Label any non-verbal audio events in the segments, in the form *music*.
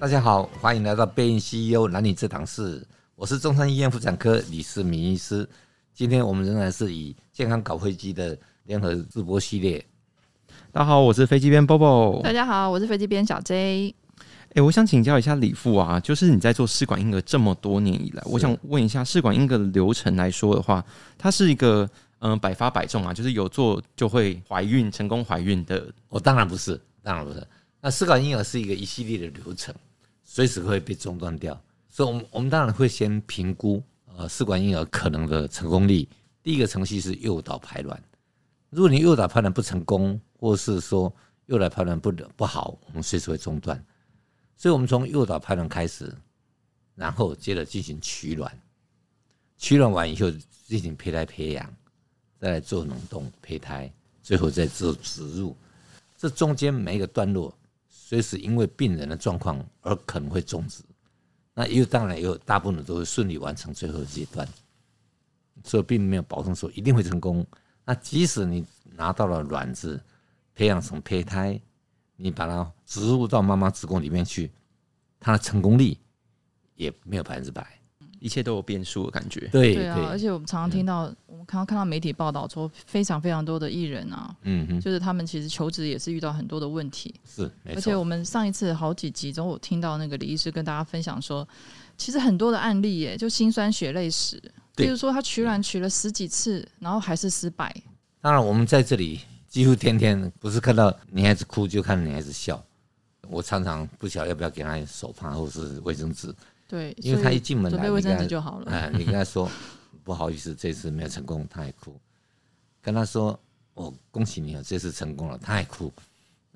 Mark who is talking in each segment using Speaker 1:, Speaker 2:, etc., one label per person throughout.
Speaker 1: 大家好，欢迎来到贝因 CEO 男女这档事。我是中山医院妇产科李世民医师。今天我们仍然是以健康搞飞机的联合直播系列。
Speaker 2: 大家好，我是飞机编 Bobo。
Speaker 3: 大家好，我是飞机编小 J。
Speaker 2: 哎、欸，我想请教一下李副啊，就是你在做试管婴儿这么多年以来，我想问一下试管婴儿的流程来说的话，它是一个嗯、呃、百发百中啊，就是有做就会怀孕成功怀孕的？
Speaker 1: 我、哦、当然不是，当然不是。那试管婴儿是一个一系列的流程。随时会被中断掉，所以，我们我们当然会先评估呃试管婴儿可能的成功率。第一个程序是诱导排卵，如果你诱导排卵不成功，或是说诱导排卵不不好，我们随时会中断。所以，我们从诱导排卵开始，然后接着进行取卵，取卵完以后进行胚胎培养，再来做冷冻胚胎，最后再做植入。这中间每一个段落。随时因为病人的状况而可能会终止，那又当然也有大部分都会顺利完成最后阶段，所以并没有保证说一定会成功。那即使你拿到了卵子，培养成胚胎，你把它植入到妈妈子宫里面去，它的成功率也没有百分之百。
Speaker 2: 一切都有变数的感觉，
Speaker 1: 对
Speaker 3: 对啊，而且我们常常听到，我们刚刚看到媒体报道说，非常非常多的艺人啊，嗯哼，就是他们其实求职也是遇到很多的问题，
Speaker 1: 是，
Speaker 3: 而且我们上一次好几集中，我听到那个李医师跟大家分享说，其实很多的案例耶，就心酸血泪史，比如说他取卵取了十几次，然后还是失败。
Speaker 1: 当然，我们在这里几乎天天不是看到女孩子哭，就看到女孩子笑。我常常不晓得要不要给她手帕或是卫生纸。
Speaker 3: 对，
Speaker 1: 因为他一进门来，
Speaker 3: 准备卫生纸就好了。
Speaker 1: 哎，你跟他说 *laughs* 不好意思，这次没有成功，他还哭。跟他说我恭喜你了，这次成功了，他还哭。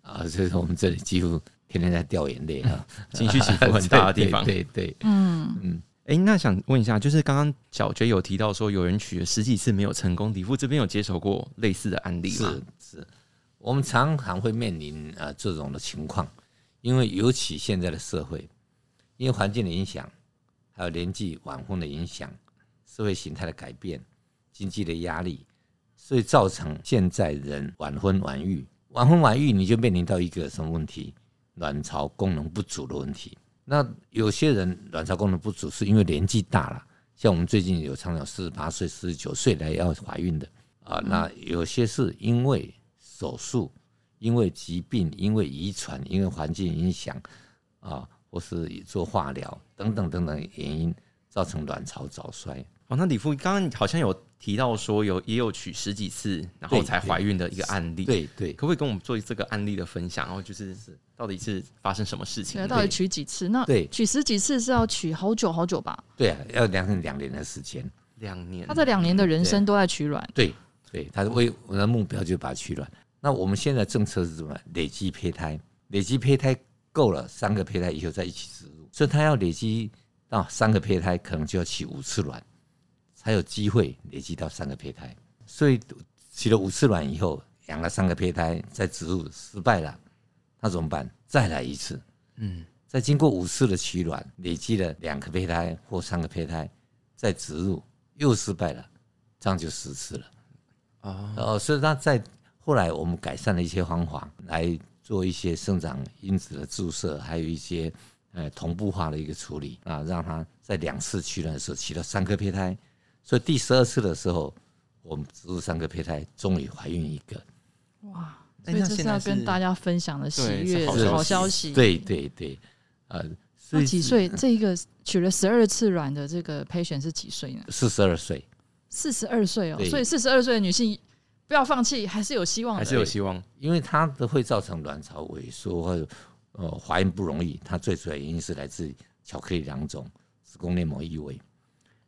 Speaker 1: 啊，所以说我们这里几乎天天在掉眼泪啊，*laughs*
Speaker 2: 情绪起伏很大的地方。*laughs*
Speaker 1: 对对，对，
Speaker 3: 嗯嗯。
Speaker 2: 哎，那想问一下，就是刚刚小 J 有提到说有人取了十几次没有成功，李副这边有接手过类似的案例吗？
Speaker 1: 是是，我们常常会面临啊这种的情况，因为尤其现在的社会。因为环境的影响，还有年纪晚婚的影响，社会形态的改变，经济的压力，所以造成现在人晚婚晚育。晚婚晚育，你就面临到一个什么问题？卵巢功能不足的问题。那有些人卵巢功能不足，是因为年纪大了，像我们最近有常常四十八岁、四十九岁来要怀孕的啊。那有些是因为手术，因为疾病，因为遗传，因为环境影响啊。或是做化疗等等等等原因造成卵巢早衰。
Speaker 2: 哦，那李夫刚刚好像有提到说有也有取十几次然后才怀孕的一个案例，
Speaker 1: 对对，
Speaker 2: 可不可以跟我们做这个案例的分享？然后就是到底是发生什么事情？
Speaker 3: 对，到底取几次？那对，取十几次是要取好久好久吧？
Speaker 1: 对啊，要两两年的时间，
Speaker 2: 两年。
Speaker 3: 他这两年的人生都在取卵，
Speaker 1: 对对，他的为我的目标就把它取卵。那我们现在政策是什么？累积胚胎，累积胚胎。够了，三个胚胎以后再一起植入，所以它要累积到三个胚胎，可能就要取五次卵，才有机会累积到三个胚胎。所以取了五次卵以后，养了三个胚胎，再植入失败了，那怎么办？再来一次，嗯，再经过五次的取卵，累积了两个胚胎或三个胚胎，再植入又失败了，这样就十次了。哦，所以他在后来我们改善了一些方法来。做一些生长因子的注射，还有一些呃同步化的一个处理啊，让他在两次取卵的时候取了三颗胚胎，所以第十二次的时候，我们植入三颗胚胎，终于怀孕一个。
Speaker 3: 哇！所以这是要跟大家分享的喜悦好消息。
Speaker 1: 对对对，呃，
Speaker 3: 那几岁？这一个取了十二次卵的这个 patient 是几岁呢？
Speaker 1: 四十二岁。四
Speaker 3: 十二岁哦，所以四十二岁的女性。不要放弃，还是有希望的。
Speaker 2: 还是有希望，
Speaker 1: 因为它的会造成卵巢萎缩或者呃怀孕不容易。它最主要原因是来自巧克力囊肿、子宫内膜异位。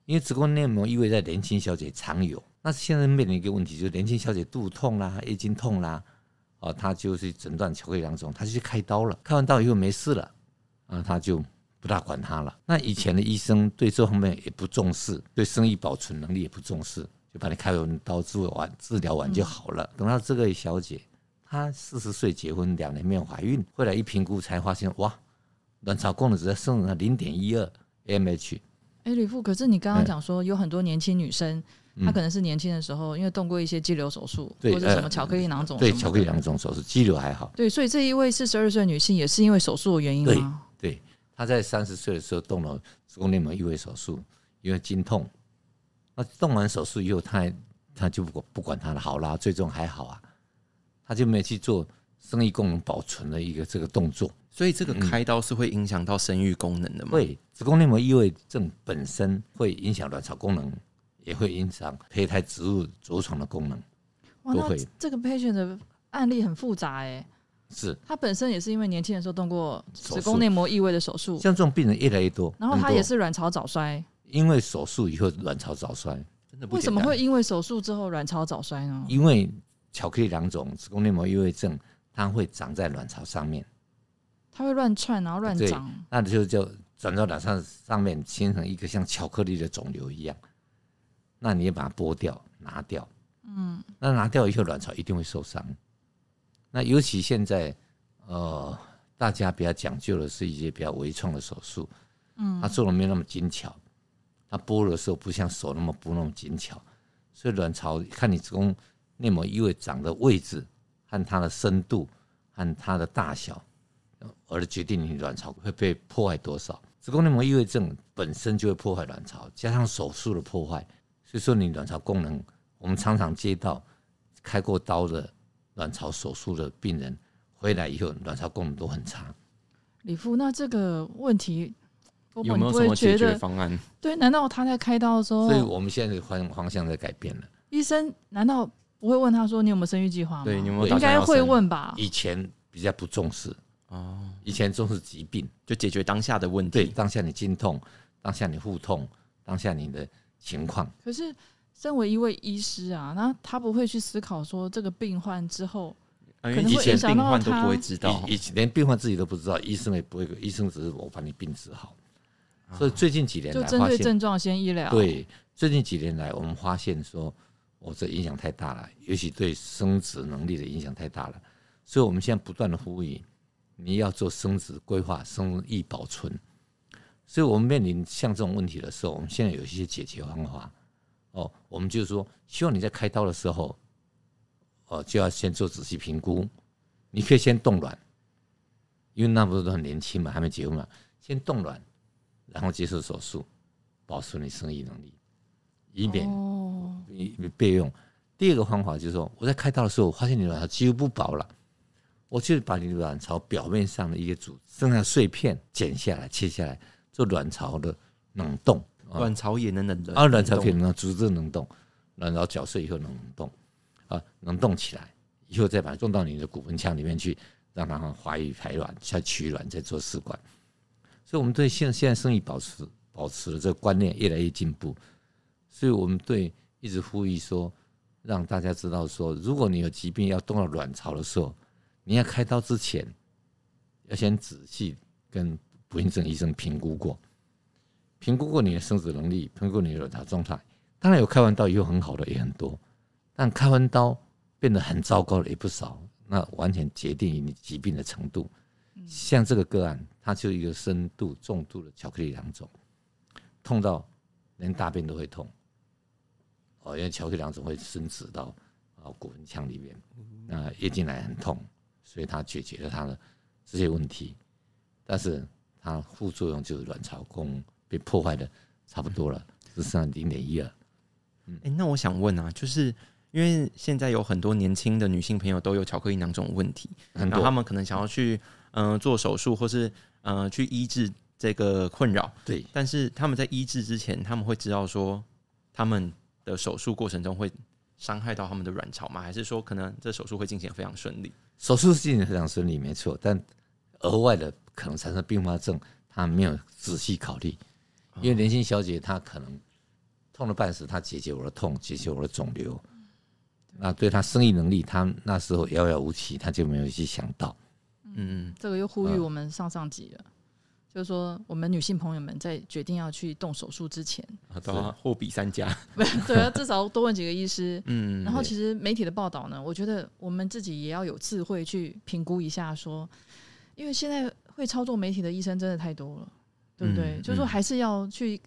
Speaker 1: 因为子宫内膜异位在年轻小姐常有，那现在面临一个问题，就是年轻小姐肚痛啦、月经痛啦，啊，她就是诊断巧克力囊肿，她就去开刀了。开完刀以后没事了，啊，她就不大管它了。那以前的医生对这方面也不重视，对生育保存能力也不重视。就把你开完刀治完治疗完就好了。嗯、等到这个小姐，她四十岁结婚两年没有怀孕，后来一评估才发现，哇，卵巢功能只在剩下零点一二 AMH。
Speaker 3: 哎，李富，可是你刚刚讲说有很多年轻女生，嗯、她可能是年轻的时候因为动过一些肌瘤手术，或者什么巧克力囊肿，
Speaker 1: 对巧克力囊肿手术，肌瘤还好。
Speaker 3: 对，所以这一位四十二岁女性也是因为手术的原因吗？
Speaker 1: 对，对他在三十岁的时候动了子宫内膜异位手术，因为经痛。那动完手术以后，他还他就不管不管他的好啦，最终还好啊，他就没有去做生育功能保存的一个这个动作。
Speaker 2: 所以这个开刀是会影响到生育功能的吗？
Speaker 1: 会、嗯，子宫内膜异位症本身会影响卵巢功能，也会影响胚胎植入着床的功能。
Speaker 3: 哇，那这个 patient 的案例很复杂哎。
Speaker 1: 是，
Speaker 3: 他本身也是因为年轻的时候动过子宫内膜异位的手术，
Speaker 1: 像这种病人越来越多。
Speaker 3: 然后他也是卵巢早衰，
Speaker 1: 因为手术以后卵巢早衰，
Speaker 3: 真的不？为什么会因为手术之后卵巢早衰呢？
Speaker 1: 因为巧克力囊肿子宫内膜异位症，它会长在卵巢上面，
Speaker 3: 它会乱窜，然后乱长，
Speaker 1: 那就就长到卵巢上面，形成一个像巧克力的肿瘤一样。那你也把它剥掉，拿掉，嗯，那拿掉以后卵巢一定会受伤。那尤其现在，呃，大家比较讲究的是一些比较微创的手术，嗯，他做的没有那么精巧，他剥的时候不像手那么剥那么精巧，所以卵巢看你子宫内膜异位长的位置和它的深度和它的大小，而决定你卵巢会被破坏多少。子宫内膜异位症本身就会破坏卵巢，加上手术的破坏，所以说你卵巢功能，我们常常接到开过刀的。卵巢手术的病人回来以后，卵巢功能都很差。
Speaker 3: 李富，那这个问题
Speaker 2: 有没有什么解决方案？
Speaker 3: 对，难道他在开刀的时候？
Speaker 1: 所以我们现在的方方向在改变了。
Speaker 3: 医生难道不会问他说：“你有没有生育计划吗？”
Speaker 2: 对，你有没有
Speaker 3: 应该会问吧？
Speaker 1: 以前比较不重视哦，以前重视疾病，
Speaker 2: 就解决当下的问题。
Speaker 1: 对，当下你经痛，当下你腹痛，当下你的情况。
Speaker 3: 可是。身为一位医师啊，那他不会去思考说这个病患之后可能以前病患，
Speaker 2: 都不会知道，
Speaker 1: 以前连病患自己都不知道，医生也不会，医生只是我把你病治好。所以最近几年来，
Speaker 3: 就针对症状先医疗。
Speaker 1: 对，最近几年来，我们发现说，我这影响太大了，尤其对生殖能力的影响太大了。所以我们现在不断的呼吁，你要做生殖规划、生育保存。所以我们面临像这种问题的时候，我们现在有一些解决方法。哦，我们就是说，希望你在开刀的时候，哦，就要先做仔细评估。你可以先冻卵，因为那不是都很年轻嘛，还没结婚嘛，先冻卵，然后接受手术，保持你生育能力，以免你你备用。第二个方法就是说，我在开刀的时候，我发现你卵巢几乎不保了，我就把你卵巢表面上的一些组织剩下碎片剪下来、切下来，做卵巢的冷冻。
Speaker 2: 卵巢也能冷冻
Speaker 1: 啊，卵巢可以能组织冷冻，卵巢绞碎以后能动啊，冷冻起来，以后再把它送到你的骨盆腔里面去，让它怀孕排卵，再取卵，再做试管。所以，我们对现现在生意保持保持的这个观念越来越进步。所以我们对一直呼吁说，让大家知道说，如果你有疾病要动到卵巢的时候，你要开刀之前，要先仔细跟不孕症医生评估过。评估过你的生殖能力，评估你的卵巢状态，当然有开完刀以后很好的也很多，但开完刀变得很糟糕的也不少。那完全决定于你疾病的程度。像这个个案，它就一个深度重度的巧克力囊肿，痛到连大便都会痛。哦，因为巧克力囊肿会伸直到啊骨盆腔里面，那月经来很痛，所以它解决了它的这些问题。但是它副作用就是卵巢功。被破坏的差不多了，只剩零点一二。
Speaker 2: 嗯，哎，那我想问啊，就是因为现在有很多年轻的女性朋友都有巧克力囊肿问题，然后他们可能想要去嗯、呃、做手术，或是嗯、呃、去医治这个困扰。
Speaker 1: 对，
Speaker 2: 但是他们在医治之前，他们会知道说他们的手术过程中会伤害到他们的卵巢吗？还是说可能这手术会进行非常顺利？
Speaker 1: 手术进行非常顺利，没错，但额外的可能产生并发症，他没有仔细考虑。因为年轻小姐她可能痛了半死，她解决我的痛，解决我的肿瘤，那对他生育能力，他那时候遥遥无期，他就没有去想到。
Speaker 3: 嗯，这个又呼吁我们上上级了，就是说我们女性朋友们在决定要去动手术之前，
Speaker 2: 都要货比三家，*laughs*
Speaker 3: 对啊，至少多问几个医师。*laughs* 嗯，然后其实媒体的报道呢，我觉得我们自己也要有智慧去评估一下，说，因为现在会操作媒体的医生真的太多了。对不对？嗯、就是说，还是要去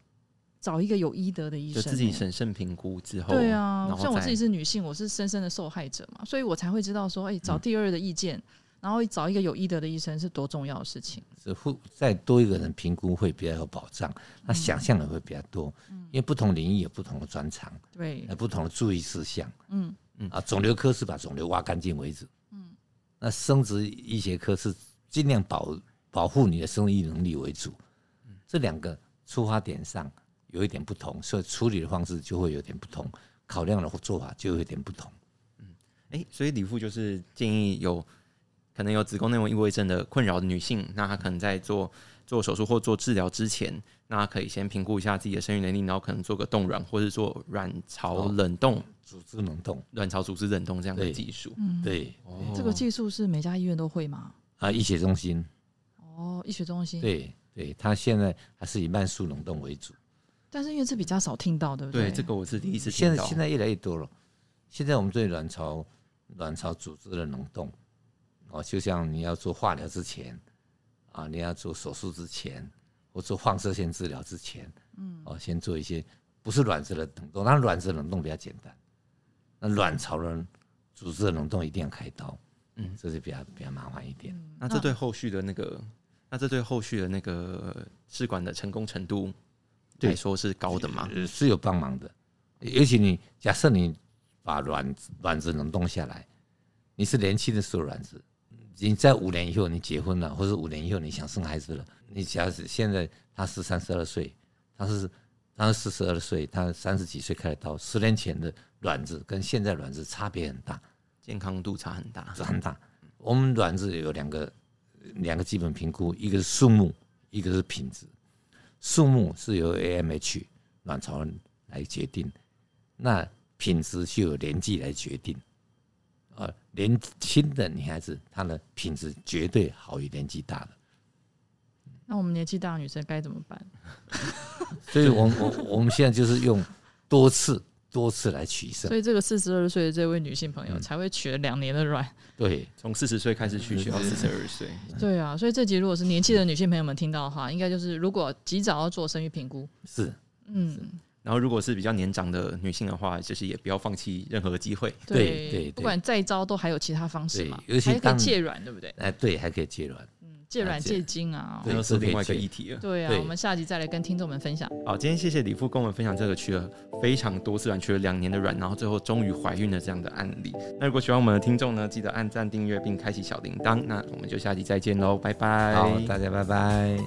Speaker 3: 找一个有医德的医生，
Speaker 2: 就自己审慎评估之后。
Speaker 3: 对啊，像我自己是女性，我是深深的受害者嘛，所以我才会知道说，哎，找第二的意见，嗯、然后找一个有医德的医生是多重要的事情。
Speaker 1: 是会再多一个人评估会比较有保障，那想象也会比较多，嗯、因为不同领域有不同的专长，
Speaker 3: 对，
Speaker 1: 有不同的注意事项，
Speaker 3: 嗯。
Speaker 1: 嗯。啊，肿瘤科是把肿瘤挖干净为止，嗯，那生殖医学科是尽量保保护你的生育能力为主，嗯，这两个出发点上有一点不同，所以处理的方式就会有点不同，考量的做法就有点不同，
Speaker 2: 嗯，哎、欸，所以李副就是建议有。可能有子宫内膜异位症的困扰的女性，那她可能在做做手术或做治疗之前，那她可以先评估一下自己的生育能力，然后可能做个冻卵，或是做卵巢冷冻、
Speaker 1: 哦、组织冷冻、
Speaker 2: 卵巢组织冷冻这样的技术。
Speaker 3: 嗯，
Speaker 1: 对，
Speaker 3: 哦、这个技术是每家医院都会吗？
Speaker 1: 啊，医学中心。
Speaker 3: 哦，医学中心。
Speaker 1: 对对，他现在还是以慢速冷冻为主，
Speaker 3: 但是因为这比较少听到，对不对？
Speaker 2: 对，这个我是第一次听到。
Speaker 1: 现在现在越来越多了。现在我们对卵巢卵巢组织的冷冻。哦，就像你要做化疗之前，啊，你要做手术之前，或做放射线治疗之前，嗯，哦，先做一些不是卵子的冷冻，那卵子冷冻比较简单，那卵巢的组织的冷冻一定要开刀，嗯，这是比较比较麻烦一点。
Speaker 2: 嗯，那这对后续的那个，那这对后续的那个试管的成功程度来说是高的嘛？
Speaker 1: 是有帮忙的，尤其你假设你把卵子卵子冷冻下来，你是年轻的时候卵子。你在五年以后你结婚了，或者五年以后你想生孩子了，你假使现在他是三十二岁，他是他是四十二岁，他三十几岁开的刀，十年前的卵子跟现在卵子差别很大，
Speaker 2: 健康度差很大，
Speaker 1: 很大。我们卵子有两个两个基本评估，一个是数目，一个是品质。数目是由 AMH 卵巢来决定，那品质是由年纪来决定。呃，年轻的女孩子，她的品质绝对好于年纪大的。
Speaker 3: 那我们年纪大的女生该怎么办？
Speaker 1: 所以我我我们现在就是用多次多次来取胜。
Speaker 3: 所以这个四十二岁的这位女性朋友才会取了两年的卵。
Speaker 1: 对，
Speaker 2: 从四十岁开始取，取到四十二岁。
Speaker 3: 对啊，所以这集如果是年轻的女性朋友们听到的话，应该就是如果及早要做生育评估。
Speaker 1: 是，
Speaker 3: 嗯。
Speaker 2: 然后，如果是比较年长的女性的话，就是也不要放弃任何机
Speaker 3: 会。
Speaker 1: 对对，
Speaker 3: 不管再糟，都还有其他方式嘛。
Speaker 1: 尤其
Speaker 3: 还可以借卵，对不对？
Speaker 1: 哎，对，还可以借卵。
Speaker 3: 嗯，借卵借精啊，
Speaker 2: 这是另外一个议题了。
Speaker 3: 对啊，我们下集再来跟听众们分享。
Speaker 2: 好，今天谢谢李富跟我们分享这个取了非常多次卵，取了两年的卵，然后最后终于怀孕的这样的案例。那如果喜欢我们的听众呢，记得按赞、订阅并开启小铃铛。那我们就下集再见喽，拜拜。
Speaker 1: 好，大家拜拜。